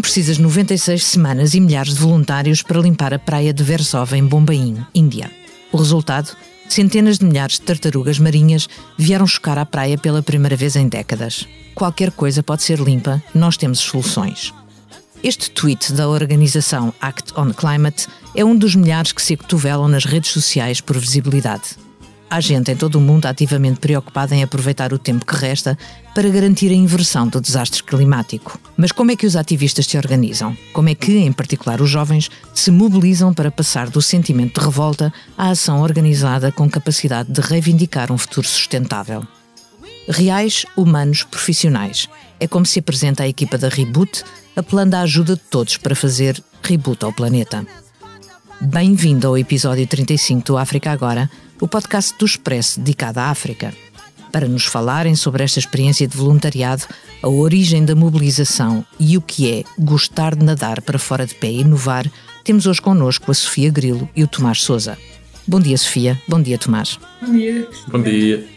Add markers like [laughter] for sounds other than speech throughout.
Foram precisas 96 semanas e milhares de voluntários para limpar a praia de Versova, em Bombaim, Índia. O resultado? Centenas de milhares de tartarugas marinhas vieram chocar à praia pela primeira vez em décadas. Qualquer coisa pode ser limpa, nós temos soluções. Este tweet da organização Act on Climate é um dos milhares que se acotovelam nas redes sociais por visibilidade. Há gente em todo o mundo ativamente preocupada em aproveitar o tempo que resta para garantir a inversão do desastre climático. Mas como é que os ativistas se organizam? Como é que, em particular os jovens, se mobilizam para passar do sentimento de revolta à ação organizada com capacidade de reivindicar um futuro sustentável? Reais, humanos, profissionais. É como se apresenta a equipa da Reboot, apelando à ajuda de todos para fazer reboot ao planeta. Bem-vindo ao episódio 35 do África Agora, o podcast do Expresso dedicado à África. Para nos falarem sobre esta experiência de voluntariado, a origem da mobilização e o que é gostar de nadar para fora de pé e inovar, temos hoje connosco a Sofia Grilo e o Tomás Souza. Bom dia, Sofia. Bom dia, Tomás. Bom dia. Bom dia.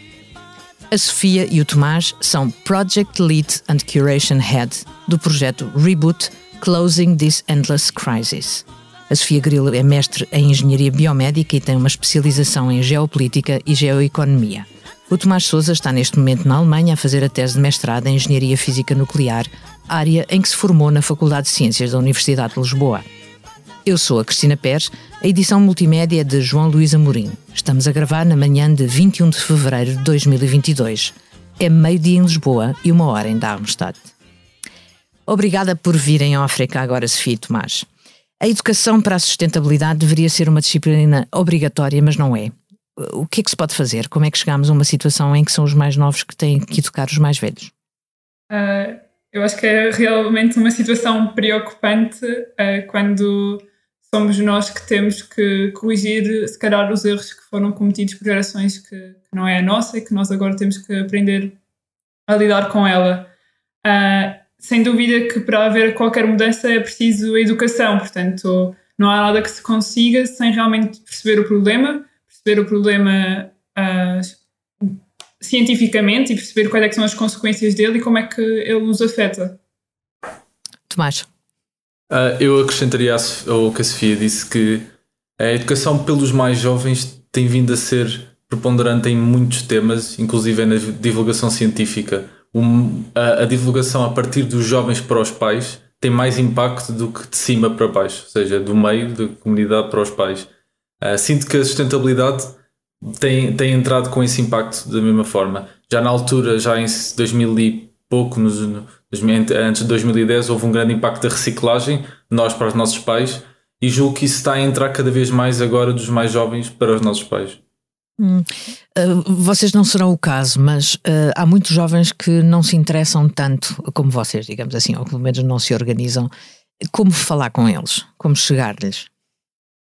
A Sofia e o Tomás são Project Lead and Curation Head do projeto Reboot Closing This Endless Crisis. A Sofia Grilo é mestre em Engenharia Biomédica e tem uma especialização em Geopolítica e Geoeconomia. O Tomás Souza está neste momento na Alemanha a fazer a tese de mestrado em Engenharia Física Nuclear, área em que se formou na Faculdade de Ciências da Universidade de Lisboa. Eu sou a Cristina Pérez, a edição multimédia é de João Luís Amorim. Estamos a gravar na manhã de 21 de fevereiro de 2022. É meio-dia em Lisboa e uma hora em Darmstadt. Obrigada por virem ao África agora, Sofia e Tomás. A educação para a sustentabilidade deveria ser uma disciplina obrigatória, mas não é. O que é que se pode fazer? Como é que chegamos a uma situação em que são os mais novos que têm que educar os mais velhos? Uh, eu acho que é realmente uma situação preocupante uh, quando somos nós que temos que corrigir, se calhar, os erros que foram cometidos por gerações que, que não é a nossa e que nós agora temos que aprender a lidar com ela. Uh, sem dúvida que para haver qualquer mudança é preciso educação, portanto, não há nada que se consiga sem realmente perceber o problema, perceber o problema uh, cientificamente e perceber quais é são as consequências dele e como é que ele nos afeta. Tomás. Uh, eu acrescentaria ao que a Sofia disse que a educação pelos mais jovens tem vindo a ser preponderante em muitos temas, inclusive na divulgação científica um, a, a, divulgação a partir dos jovens para os pais tem mais impacto do que de cima para baixo, ou seja, do meio da comunidade para os pais. Uh, sinto que a sustentabilidade tem, tem entrado com esse impacto da mesma forma. Já na altura, já em 2000 e pouco, nos, antes de 2010, houve um grande impacto da reciclagem, nós para os nossos pais, e julgo que isso está a entrar cada vez mais agora dos mais jovens para os nossos pais. Hum. Uh, vocês não serão o caso, mas uh, há muitos jovens que não se interessam tanto como vocês, digamos assim, ou pelo menos não se organizam. Como falar com eles? Como chegar-lhes?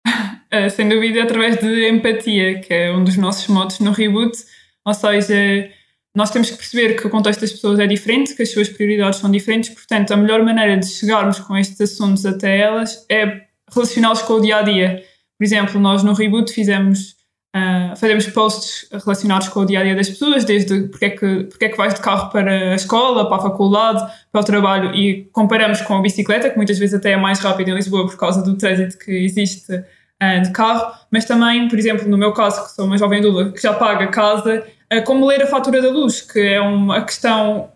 Uh, [laughs] sem dúvida, através de empatia, que é um dos nossos modos no reboot. Ou seja, nós temos que perceber que o contexto das pessoas é diferente, que as suas prioridades são diferentes, portanto, a melhor maneira de chegarmos com estes assuntos até elas é relacioná-los com o dia a dia. Por exemplo, nós no reboot fizemos Uh, fazemos posts relacionados com o dia a dia das pessoas, desde porque é, que, porque é que vais de carro para a escola, para a faculdade, para o trabalho, e comparamos com a bicicleta, que muitas vezes até é mais rápida em Lisboa por causa do trânsito que existe uh, de carro, mas também, por exemplo, no meu caso, que sou uma jovem adulta que já paga casa, uh, como ler a fatura da luz, que é uma questão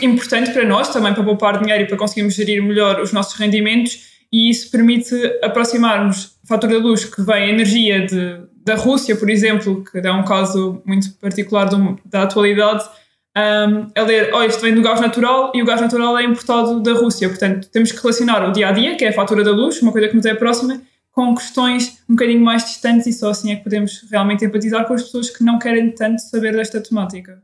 importante para nós, também para poupar dinheiro e para conseguirmos gerir melhor os nossos rendimentos, e isso permite aproximarmos a fatura da luz que vem energia de da Rússia, por exemplo, que é um caso muito particular do, da atualidade, um, a ler, oh, isto vem do gás natural e o gás natural é importado da Rússia. Portanto, temos que relacionar o dia a dia, que é a fatura da luz, uma coisa que nos é próxima, com questões um bocadinho mais distantes e só assim é que podemos realmente empatizar com as pessoas que não querem tanto saber desta temática.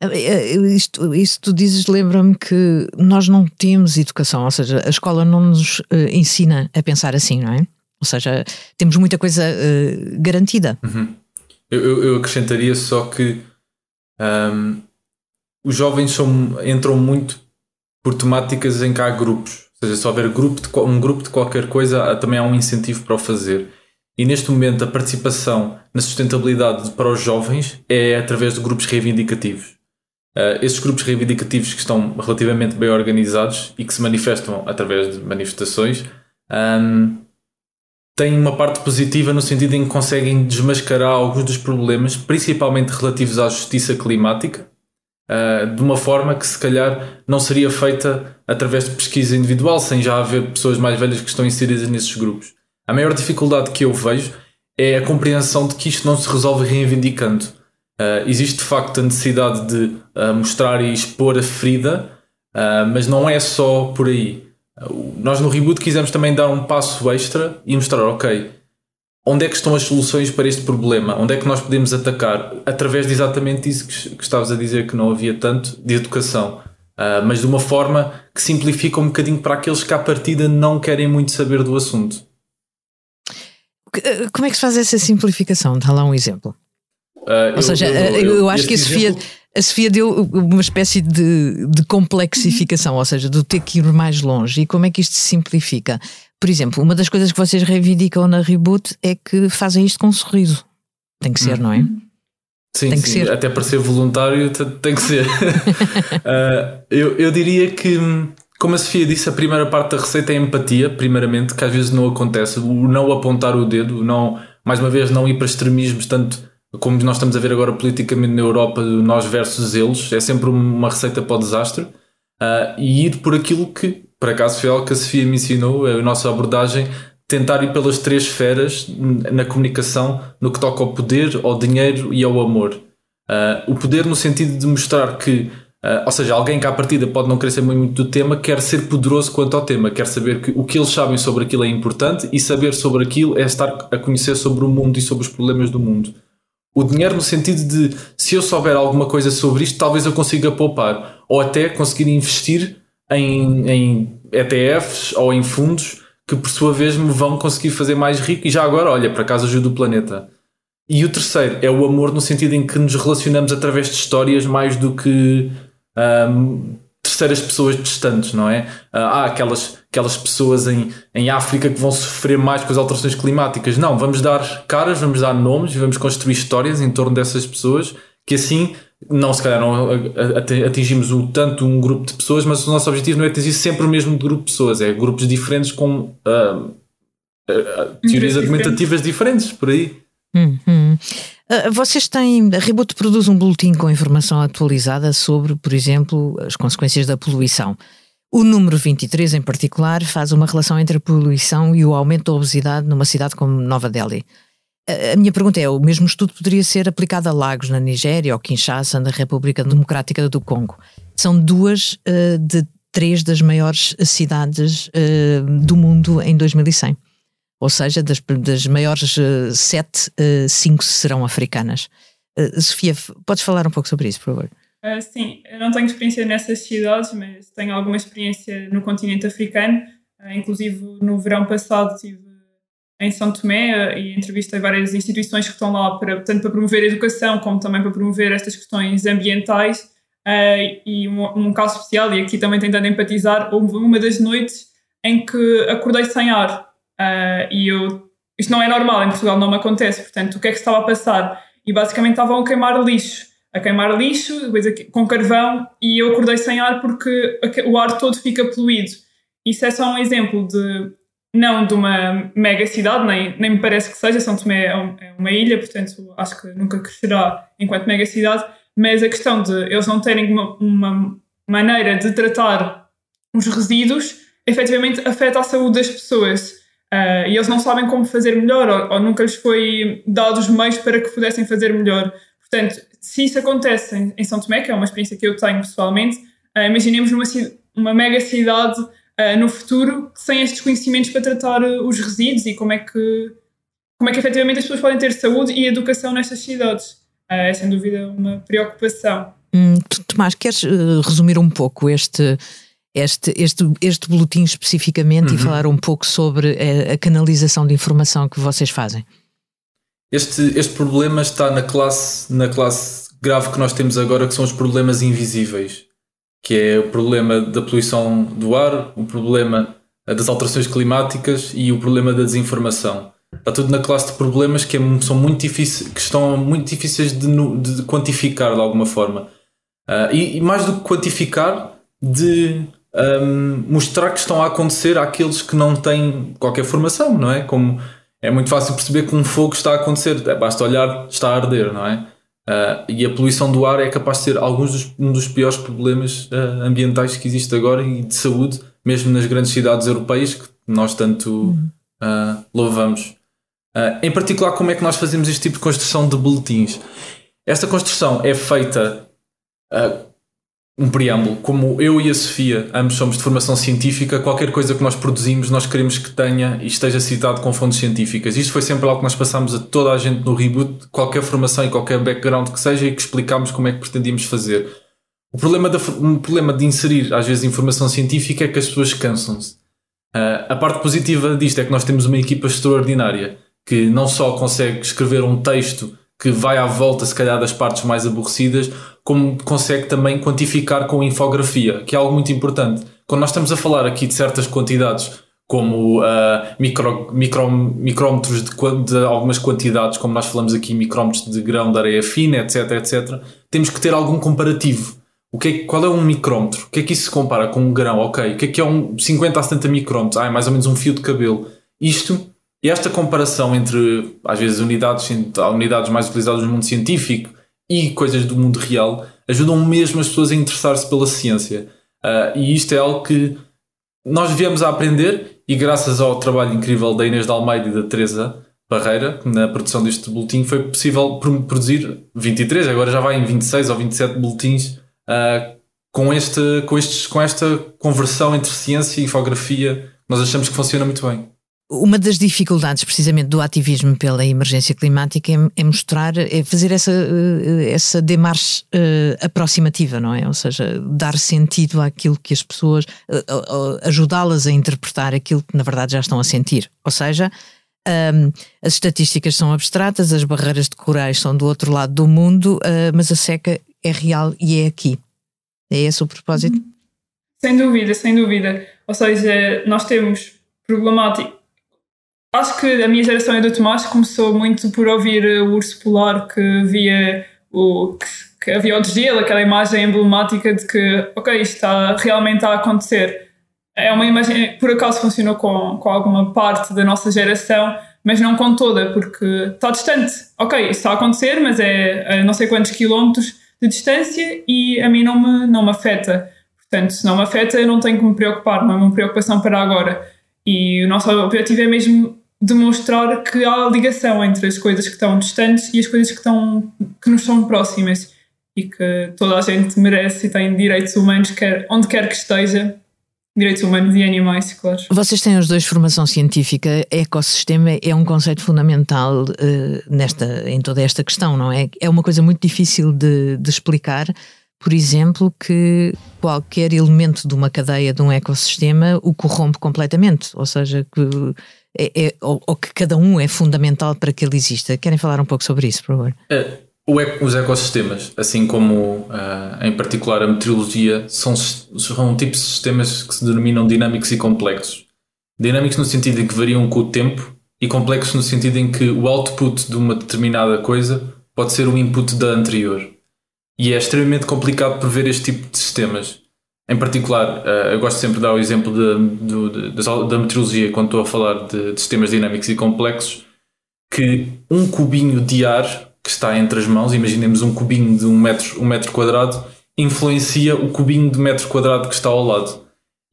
É, é, isto, isto tu dizes, lembra-me que nós não temos educação, ou seja, a escola não nos uh, ensina a pensar assim, não é? Ou seja, temos muita coisa uh, garantida. Uhum. Eu, eu, acrescentaria só que um, os jovens são, entram muito por temáticas em que há grupos. Ou seja, se houver grupo de, um grupo de qualquer coisa, também há um incentivo para o fazer. E neste momento a participação na sustentabilidade para os jovens é através de grupos reivindicativos. uh, esses grupos reivindicativos que estão relativamente bem organizados e que se manifestam através de manifestações um, têm uma parte positiva no sentido em que conseguem desmascarar alguns dos problemas, principalmente relativos à justiça climática, uh, de uma forma que se calhar não seria feita através de pesquisa individual, sem já haver pessoas mais velhas que estão inseridas nesses grupos. A maior dificuldade que eu vejo é a compreensão de que isto não se resolve reivindicando. Uh, existe de facto a necessidade de uh, mostrar e expor a ferida, mas não é só por aí. Nós no Reboot quisemos também dar um passo extra e mostrar, ok, onde é que estão as soluções para este problema? Onde é que nós podemos atacar? Através de exatamente isso que, que estavas a dizer que não havia tanto, de educação. mas de uma forma que simplifica um bocadinho para aqueles que à partida não querem muito saber do assunto. Como é que se faz essa simplificação? Dá lá um exemplo. Uh, Ou seja, eu, eu, eu, eu acho que a Sofia, a Sofia deu uma espécie de, de complexificação, ou seja, de ter que ir mais longe. E como é que isto se simplifica? Por exemplo, uma das coisas que vocês reivindicam na Reboot é que fazem isto com um sorriso. Tem que ser, não é? Uhum. Sim, tem que sim. ser. até para ser voluntário tem que ser. uh, [laughs] eu, eu diria que, como a Sofia disse, a primeira parte da receita é empatia, primeiramente, que às vezes não acontece. O não apontar o dedo, não, mais uma vez, não ir para extremismos, tanto como nós estamos a ver agora politicamente na Europa, nós versus eles, é sempre uma receita para o desastre. Uh, e ir por aquilo que, por acaso, foi algo que a Sofia me ensinou, a nossa abordagem, tentar ir pelas três esferas na comunicação, no que toca ao poder, ao dinheiro e ao amor. Uh, o poder no sentido de mostrar que, uh, ou seja, alguém que à partida pode não ser muito do tema, quer ser poderoso quanto ao tema, quer saber que o que eles sabem sobre aquilo é importante e saber sobre aquilo é estar a conhecer sobre o mundo e sobre os problemas do mundo o dinheiro no sentido de se eu souber alguma coisa sobre isto, talvez eu consiga poupar ou até conseguir investir em, em ETFs ou em fundos que por sua vez me vão conseguir fazer mais rico e já agora, olha, para casa ajuda o planeta. E o terceiro é o amor no sentido em que nos relacionamos através de histórias mais do que um, terceiras pessoas distantes, não é? Ah, há aquelas, aquelas pessoas em, em África que vão sofrer mais com as alterações climáticas. Não, vamos dar caras, vamos dar nomes, vamos construir histórias em torno dessas pessoas que assim, não se calhar não atingimos um, tanto um grupo de pessoas, mas o nosso objetivo não é atingir sempre o mesmo grupo de pessoas, é grupos diferentes com uh, uh, teorias argumentativas diferentes, por aí. Uhum. Ah, vocês têm. A Reboot produz um boletim com informação atualizada sobre, por exemplo, as consequências da poluição. O número 23, em particular, faz uma relação entre a poluição e o aumento da obesidade numa cidade como Nova Delhi. A minha pergunta é: o mesmo estudo poderia ser aplicado a Lagos, na Nigéria, ou Kinshasa, na República Democrática do Congo? São duas uh, de três das maiores cidades uh, do mundo em 2100. Ou seja, das, das maiores uh, sete, uh, cinco serão africanas. Uh, Sofia, podes falar um pouco sobre isso, por favor? Uh, sim, eu não tenho experiência nessas cidades, mas tenho alguma experiência no continente africano. Uh, inclusive, no verão passado estive em São Tomé uh, e entrevistei várias instituições que estão lá, para, tanto para promover a educação como também para promover estas questões ambientais. e um, um, caso especial, e aqui também tentando empatizar, houve uma das noites em que acordei sem ar. Uh, e eu, isto não é normal, em Portugal não me acontece, portanto, o que é que estava a passar? E basicamente estavam a queimar lixo, a queimar lixo, depois com carvão, e eu acordei sem ar porque o ar todo fica poluído. Isso é só um exemplo de, não de uma mega cidade, nem, nem me parece que seja, São Tomé é, é uma ilha, portanto acho que nunca crescerá enquanto mega cidade, mas a questão de eles não terem uma, uma maneira de tratar os resíduos efetivamente afeta a saúde das pessoas. Uh, e eles não sabem como fazer melhor, ou, ou, nunca lhes foi dado os meios para que pudessem fazer melhor. Portanto, se isso acontece em, em São Tomé, que é uma experiência que eu tenho pessoalmente, uh, imaginemos uma mega cidade uh, no futuro sem estes conhecimentos para tratar os resíduos e como é que como é que efetivamente as pessoas podem ter saúde e educação nestas cidades. é sem dúvida uma preocupação. Hum, Tomás, queres resumir um pouco este este, este, este boletim especificamente uhum. e falar um pouco sobre a, a, canalização de informação que vocês fazem. Este, este problema está na classe, na classe grave que nós temos agora, que são os problemas invisíveis, que é o problema da poluição do ar, o problema das alterações climáticas e o problema da desinformação. Está tudo na classe de problemas que, é, são muito difíceis, que estão muito difíceis de, de quantificar de alguma forma. Uh, e, e, mais do que quantificar, de um, mostrar que estão a acontecer àqueles que não têm qualquer formação, não é? Como é muito fácil perceber que um fogo está a acontecer, é, basta olhar, está a arder, não é? Uh, e a poluição do ar é capaz de ser alguns dos, um dos piores problemas uh, ambientais que existe agora e de saúde, mesmo nas grandes cidades europeias que nós tanto uh, louvamos. em particular, como é que nós fazemos este tipo de construção de boletins? Esta construção é feita um preâmbulo. Como eu e a Sofia, ambos somos de formação científica, qualquer coisa que nós produzimos, nós queremos que tenha e esteja citado com fontes científicas. Isto foi sempre algo que nós passámos a toda a gente no reboot, qualquer formação e qualquer background que seja, e que explicámos como é que pretendíamos fazer. O problema, da, um problema de inserir, às vezes, informação científica é que as pessoas cansam-se. Uh, a parte positiva disto é que nós temos uma equipa extraordinária que não só consegue escrever um texto que vai à volta, se calhar, das partes mais aborrecidas, como consegue também quantificar com infografia, que é algo muito importante. Quando nós estamos a falar aqui de certas quantidades, como uh, micro, micro, micrómetros de, de, algumas quantidades, como nós falamos aqui, micrómetros de grão de areia fina, etc, etc, temos que ter algum comparativo. O que é, qual é um micrómetro? O que é que isso se compara com um grão? Ok, o que é que é um 50 a 70 micrómetros? Ah, é mais ou menos um fio de cabelo. Isto e esta comparação entre, às vezes, unidades, unidades mais utilizadas no mundo científico e coisas do mundo real ajudam mesmo as pessoas a interessar-se pela ciência. Uh, e isto é algo que nós viemos a aprender e graças ao trabalho incrível da Inês de Almeida e da Teresa Barreira na produção deste boletim foi possível produzir 23, agora já vai em 26 ou 27 boletins uh, com, este, com, estes, com esta conversão entre ciência e infografia. Nós achamos que funciona muito bem. Uma das dificuldades, precisamente, do ativismo pela emergência climática é, é mostrar, é fazer essa, eh, essa demarche uh, aproximativa, não é? Ou seja, dar sentido àquilo que as pessoas, uh, ajudá-las a interpretar aquilo que na verdade já estão a sentir. Ou seja, um, as estatísticas são abstratas, as barreiras de corais são do outro lado do mundo, mas a seca é real e é aqui. É esse o propósito? Sem dúvida, sem dúvida. Ou seja, nós temos problemática Acho que a minha geração é do Tomás começou muito por ouvir o urso polar que via o que, que havia o desgelo, aquela imagem emblemática de que, ok, isto está realmente a acontecer. É uma imagem, por acaso funcionou com, com alguma parte da nossa geração, mas não com toda, porque está distante. Ok, isso está a acontecer, mas é a não sei quantos quilómetros de distância e a mim não me, não me afeta. Portanto, se não me afeta, eu não tenho que me preocupar, não é uma preocupação para agora. E o nosso objetivo é mesmo demonstrar que há ligação entre as coisas que estão distantes e as coisas que, estão, que nos são próximas e que toda a gente merece e tem direitos humanos, quer, onde quer que esteja, direitos humanos e animais, claro. Vocês têm os dois formação científica, ecossistema é um conceito fundamental uh, nesta, em toda esta questão, não é? É uma coisa muito difícil de, de explicar, por exemplo, que qualquer elemento de uma cadeia de um ecossistema o corrompe completamente, ou seja, que é, é, ou, ou, que cada um é fundamental para que ele exista. Querem falar um pouco sobre isso, por favor? É, os ecossistemas, assim como uh, em particular a meteorologia, são, são tipos de sistemas que se denominam dinâmicos e complexos. Dinâmicos no sentido em que variam com o tempo e complexos no sentido em que o output de uma determinada coisa pode ser o input da anterior. E é extremamente complicado prever este tipo de sistemas. Em particular, uh, eu gosto sempre de dar o exemplo de, de, de, da meteorologia quando estou a falar de, sistemas dinâmicos e complexos, que um cubinho de ar que está entre as mãos, imaginemos um cubinho de um metro, um metro quadrado, influencia o cubinho de metro quadrado que está ao lado.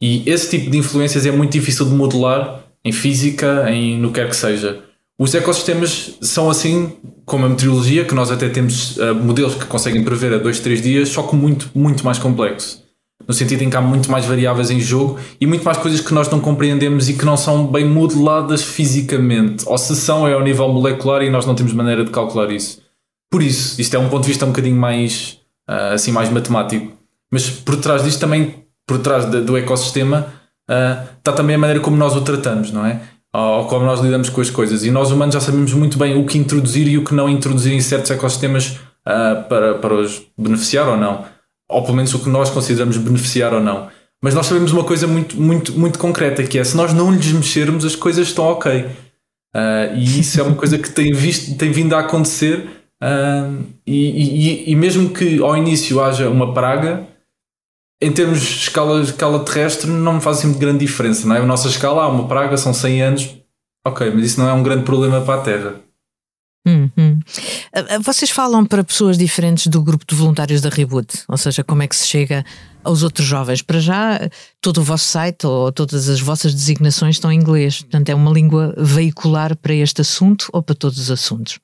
E esse tipo de influências é muito difícil de modelar em física, em no que quer que seja. Os ecossistemas são assim como a meteorologia, que nós até temos uh, modelos que conseguem prever a 2, 3 dias, só que muito, muito mais complexo no sentido em que há muito mais variáveis em jogo e muito mais coisas que nós não compreendemos e que não são bem modeladas fisicamente. Ou se são, é ao nível molecular e nós não temos maneira de calcular isso. Por isso, isto é um ponto de vista um bocadinho mais, uh, assim, mais matemático. Mas por trás disto também, por trás de, do ecossistema, uh, está também a maneira como nós o tratamos, não é? Ou como nós lidamos com as coisas. E nós humanos já sabemos muito bem o que introduzir e o que não introduzir em certos ecossistemas uh, para, para os beneficiar ou não ou pelo menos o que nós consideramos beneficiar ou não. Mas nós sabemos uma coisa muito, muito, muito concreta, que é se nós não lhes mexermos, as coisas estão ok. Uh, e isso é uma coisa que tem, visto, tem vindo a acontecer Uh, e, e, e, mesmo que ao início haja uma praga, em termos de escala, escala terrestre, não me faz assim de grande diferença. Não é? A nossa escala, há uma praga, são 100 anos, ok, mas isso não é um grande problema para a Terra. Uhum. Vocês falam para pessoas diferentes do grupo de voluntários da Reboot, ou seja, como é que se chega aos outros jovens? Para já, todo o vosso site ou todas as vossas designações estão em inglês, portanto, é uma língua veicular para este assunto ou para todos os assuntos?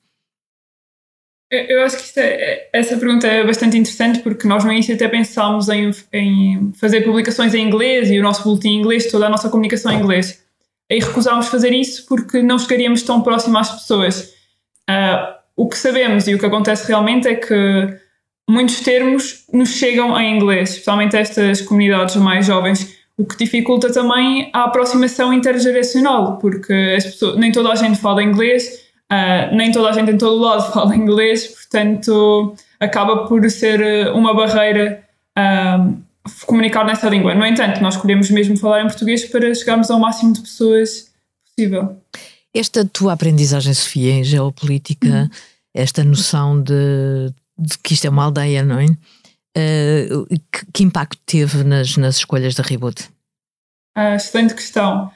Eu acho que é, essa pergunta é bastante interessante porque nós no início até pensámos em, em, fazer publicações em inglês e o nosso boletim em inglês, toda a nossa comunicação em inglês. E recusámos fazer isso porque não chegaríamos tão próximo às pessoas. Uh, o que sabemos e o que acontece realmente é que muitos termos nos chegam em inglês, especialmente estas comunidades mais jovens, o que dificulta também a aproximação intergeracional, porque pessoas, nem toda a gente fala inglês Uh, nem toda a gente em todo lado [laughs] fala inglês, portanto acaba por ser eh, uma barreira uh, comunicar nessa língua. No entanto, nós escolhemos mesmo falar em português para chegarmos ao máximo de pessoas possível. Esta tua aprendizagem, Sofia, em geopolítica, uhum. esta noção de, de, que isto é uma aldeia, não é? Uh, que, que, impacto teve nas, nas escolhas da Reboot? excelente questão.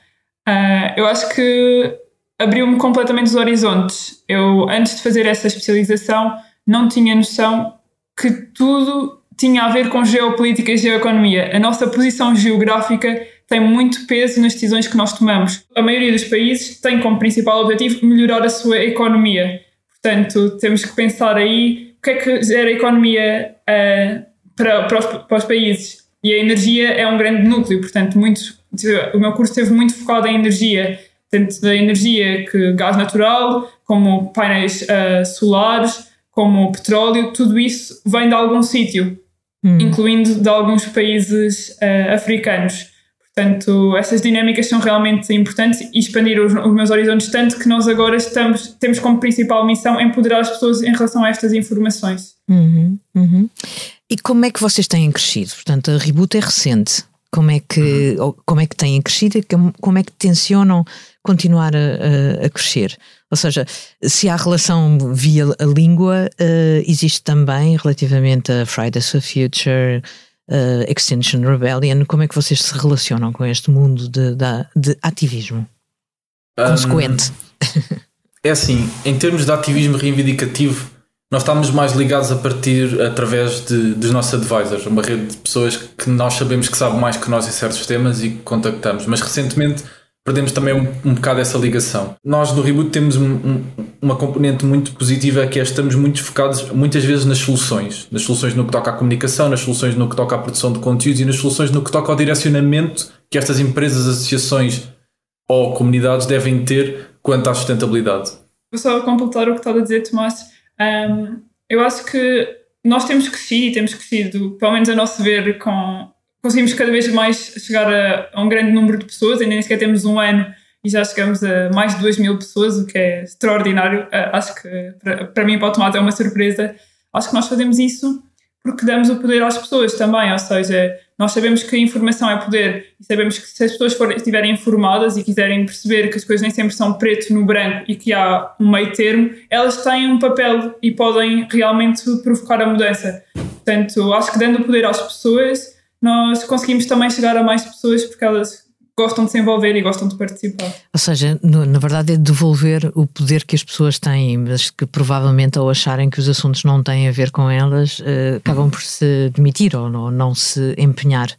eu acho que abriu-me completamente os horizontes. Eu, antes de fazer essa especialização, não tinha noção que tudo tinha a ver com geopolítica e geoeconomia. A nossa posição geográfica tem muito peso nas decisões que nós tomamos. A maioria dos países tem como principal objetivo melhorar a sua economia. Portanto, temos que pensar aí o que é que gera a economia uh, para, para, os, para os países. E a energia é um grande núcleo, portanto, muitos, o meu curso esteve muito focado em energia tanto da energia que gás natural, como painéis uh, solares, como petróleo, tudo isso vem de algum sítio, hum. incluindo de alguns países uh, africanos. Portanto, essas dinâmicas são realmente importantes e expandir os, os, meus horizontes tanto que nós agora estamos, temos como principal missão empoderar as pessoas em relação a estas informações. Uhum, uhum. E como é que vocês têm crescido? Portanto, a Reboot é recente. Como é que, uhum. como é que têm crescido e como é que tencionam continuar a, a, crescer. Ou seja, se há relação via a língua, uh, existe também relativamente a Fridays for Future, uh, Extinction Rebellion, como é que vocês se relacionam com este mundo de, de, de ativismo um, consequente? [laughs] É assim, em termos de ativismo reivindicativo, nós estamos mais ligados a partir através de, dos nossos advisors, uma rede de pessoas que nós sabemos que sabem mais que nós em certos temas e contactamos. Mas recentemente perdemos também um, um bocado essa ligação. Nós no Reboot temos um, um, uma componente muito positiva que é estamos muito focados muitas vezes nas soluções, nas soluções no que toca à comunicação, nas soluções no que toca à produção de conteúdos e nas soluções no que toca ao direcionamento que estas empresas, associações ou comunidades devem ter quanto à sustentabilidade. Vou só completar o que estava a dizer, Tomás. Um, eu acho que nós temos crescido temos crescido, pelo menos a nosso ver, com conseguimos cada vez mais chegar a, a, um grande número de pessoas, ainda nem sequer temos um ano e já chegamos a mais de 2 mil pessoas, o que é extraordinário. Uh, acho que para, para mim, para o Tomate, é uma surpresa. Acho que nós fazemos isso porque damos o poder às pessoas também, ou seja, nós sabemos que a informação é poder e sabemos que se as pessoas forem, estiverem informadas e quiserem perceber que as coisas nem sempre são preto no branco e que há um meio termo, elas têm um papel e podem realmente provocar a mudança. Portanto, acho que dando o poder às pessoas, nós conseguimos também chegar a mais pessoas porque elas gostam de se envolver e gostam de participar. Ou seja, no, na verdade é devolver o poder que as pessoas têm, mas que provavelmente ao acharem que os assuntos não têm a ver com elas, uh, acabam por se demitir ou não, não se empenhar.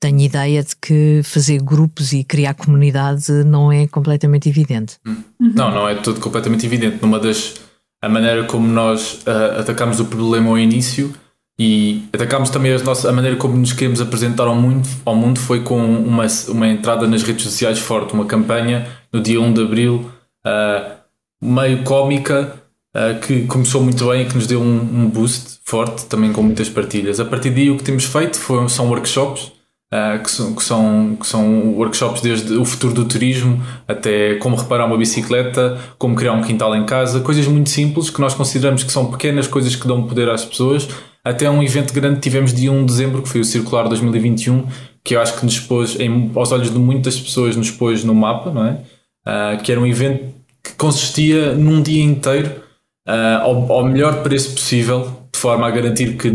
Tenho ideia de que fazer grupos e criar comunidade não é completamente evidente. Uhum. Não, não é tudo completamente evidente. Numa das a maneira como nós uh, atacamos o problema ao início e atacámos também a, nossa, a maneira como nos queremos apresentar ao mundo, ao mundo foi com uma, uma entrada nas redes sociais forte, uma campanha no dia 1 de Abril, uh, meio cómica, uh, que começou muito bem e que nos deu um, um, boost forte, também com muitas partilhas. A partir daí o que temos feito foi, são workshops, uh, que, são, que, são, que são workshops desde o futuro do turismo até como reparar uma bicicleta, como criar um quintal em casa, coisas muito simples que nós consideramos que são pequenas coisas que dão poder às pessoas até um evento grande que tivemos dia 1 de dezembro, que foi o Circular 2021, que eu acho que nos pôs, em, aos olhos de muitas pessoas, nos pôs no mapa, não é? Uh, que era um evento que consistia num dia inteiro uh, ao, ao melhor preço possível, de forma a garantir que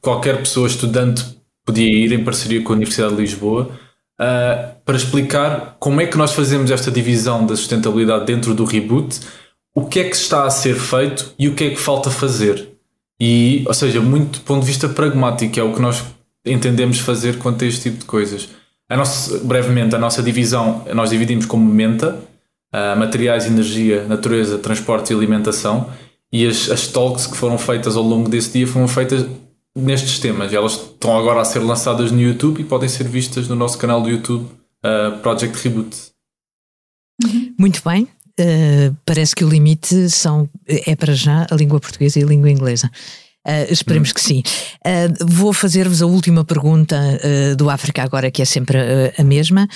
qualquer pessoa estudante podia ir em parceria com a Universidade de Lisboa uh, para explicar como é que nós fazemos esta divisão da sustentabilidade dentro do reboot, o que é que está a ser feito e o que é que falta fazer. E, ou seja, muito do ponto de vista pragmático, é o que nós entendemos fazer quanto a este tipo de coisas. A nossa, brevemente, a nossa divisão, nós dividimos como menta, uh, materiais, energia, natureza, transporte e alimentação, e as, as talks que foram feitas ao longo desse dia foram feitas nestes temas. Elas estão agora a ser lançadas no YouTube e podem ser vistas no nosso canal do YouTube uh, Project Reboot. Muito bem. Uh, parece que o limite são, é para já a língua portuguesa e a língua inglesa. Uh, esperemos hum. que sim. Uh, vou fazer-vos a última pergunta do África agora, que é sempre a mesma.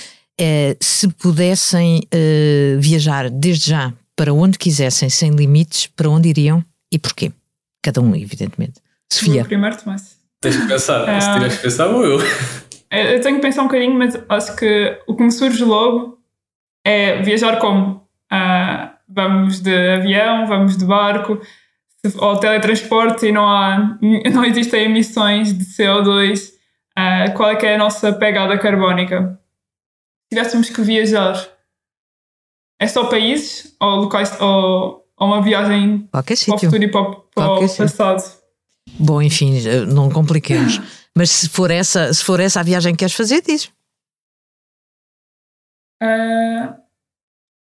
se pudessem viajar desde já para onde quisessem, sem limites, para onde iriam e porquê? Cada um, evidentemente. Sofia. primeiro, Tomás. Tens que pensar. Se tiveres que pensar, ou eu. Eu tenho que pensar um bocadinho, mas acho que o que me surge logo é viajar como? Uh, vamos de avião, vamos de barco, ou teletransporte e não, há, [laughs] não existem emissões de CO2. Uh, ah, qual é que é a nossa pegada carbónica? Se tivéssemos que viajar, é só países ou locais ou, ou uma viagem Qualquer para o futuro e para, para o passado? Bom, enfim, não compliquemos. [laughs] Mas se for essa, se for essa a viagem que queres fazer, diz. Uh,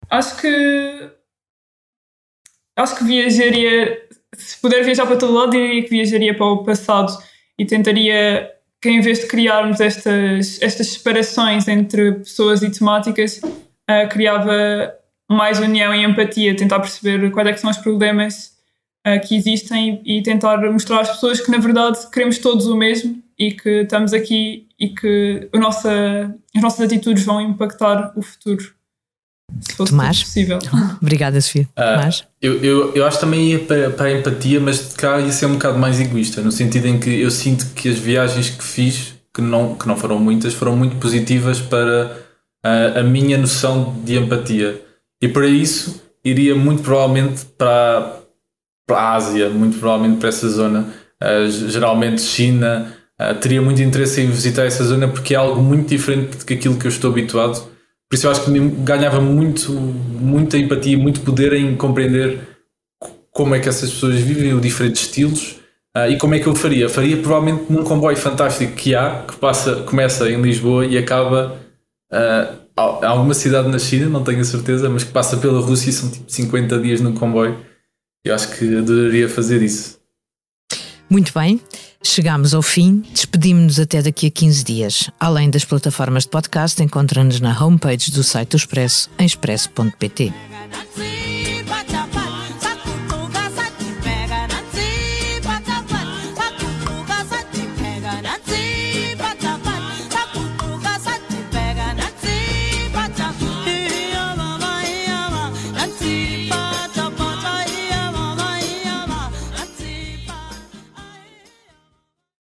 acho que acho que viajaria se puder viajar para todo lado diria que viajaria para o passado e tentaria que em vez de criarmos estas, estas separações entre pessoas e temáticas uh, criava mais união e empatia, tentar perceber quais é são os problemas uh, que existem e, e, tentar mostrar às pessoas que na verdade queremos todos o mesmo e que estamos aqui e que a nossa, as nossas atitudes vão impactar o futuro. Se fosse Tomás. possível. [laughs] Obrigada, Sofia. Uh, Tomás. Eu, eu, eu acho que também ia para, para a empatia, mas de cá ia ser um bocado mais egoísta, no sentido em que eu sinto que as viagens que fiz, que não, que não foram muitas, foram muito positivas para a, a minha noção de empatia. E para isso iria muito provavelmente para, para a Ásia, muito provavelmente para essa zona, uh, geralmente China. Uh, teria muito interesse em visitar essa zona porque é algo muito diferente do que aquilo que eu estou habituado por isso eu acho que ganhava muito, muita empatia, muito poder em compreender como é que essas pessoas vivem, os diferentes estilos uh, e como é que eu faria. Faria provavelmente num comboio fantástico que há, que passa, começa em Lisboa e acaba uh, a alguma cidade na China, não tenho a certeza, mas que passa pela Rússia e são tipo 50 dias num comboio. Eu acho que adoraria fazer isso. Muito bem. Chegamos ao fim, despedimos-nos até daqui a 15 dias. Além das plataformas de podcast, encontra-nos na homepage do site do Expresso, em expresso.pt.